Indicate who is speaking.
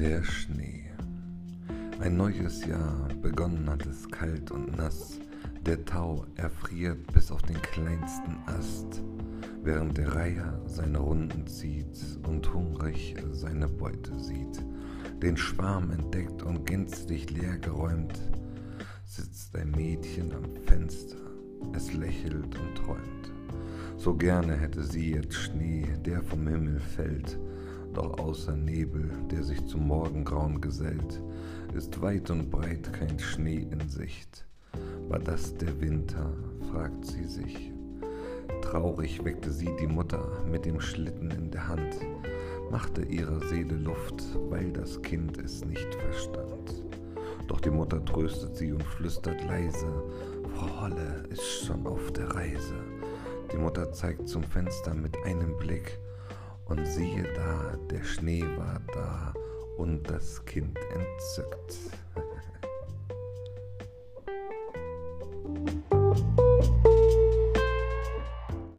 Speaker 1: Der Schnee. Ein neues Jahr, begonnen hat es kalt und nass. Der Tau erfriert bis auf den kleinsten Ast, während der Reiher seine Runden zieht und hungrig seine Beute sieht. Den Schwarm entdeckt und gänzlich leer geräumt, sitzt ein Mädchen am Fenster, es lächelt und träumt. So gerne hätte sie jetzt Schnee, der vom Himmel fällt, doch außer Nebel, der sich zum Morgengrauen gesellt, ist weit und breit kein Schnee in Sicht. War das der Winter, fragt sie sich. Traurig weckte sie die Mutter mit dem Schlitten in der Hand, machte ihrer Seele Luft, weil das Kind es nicht verstand. Doch die Mutter tröstet sie und flüstert leise, Frau Holle ist schon auf der Reise. Die Mutter zeigt zum Fenster mit einem Blick, und siehe da, der Schnee war da und das Kind entzückt.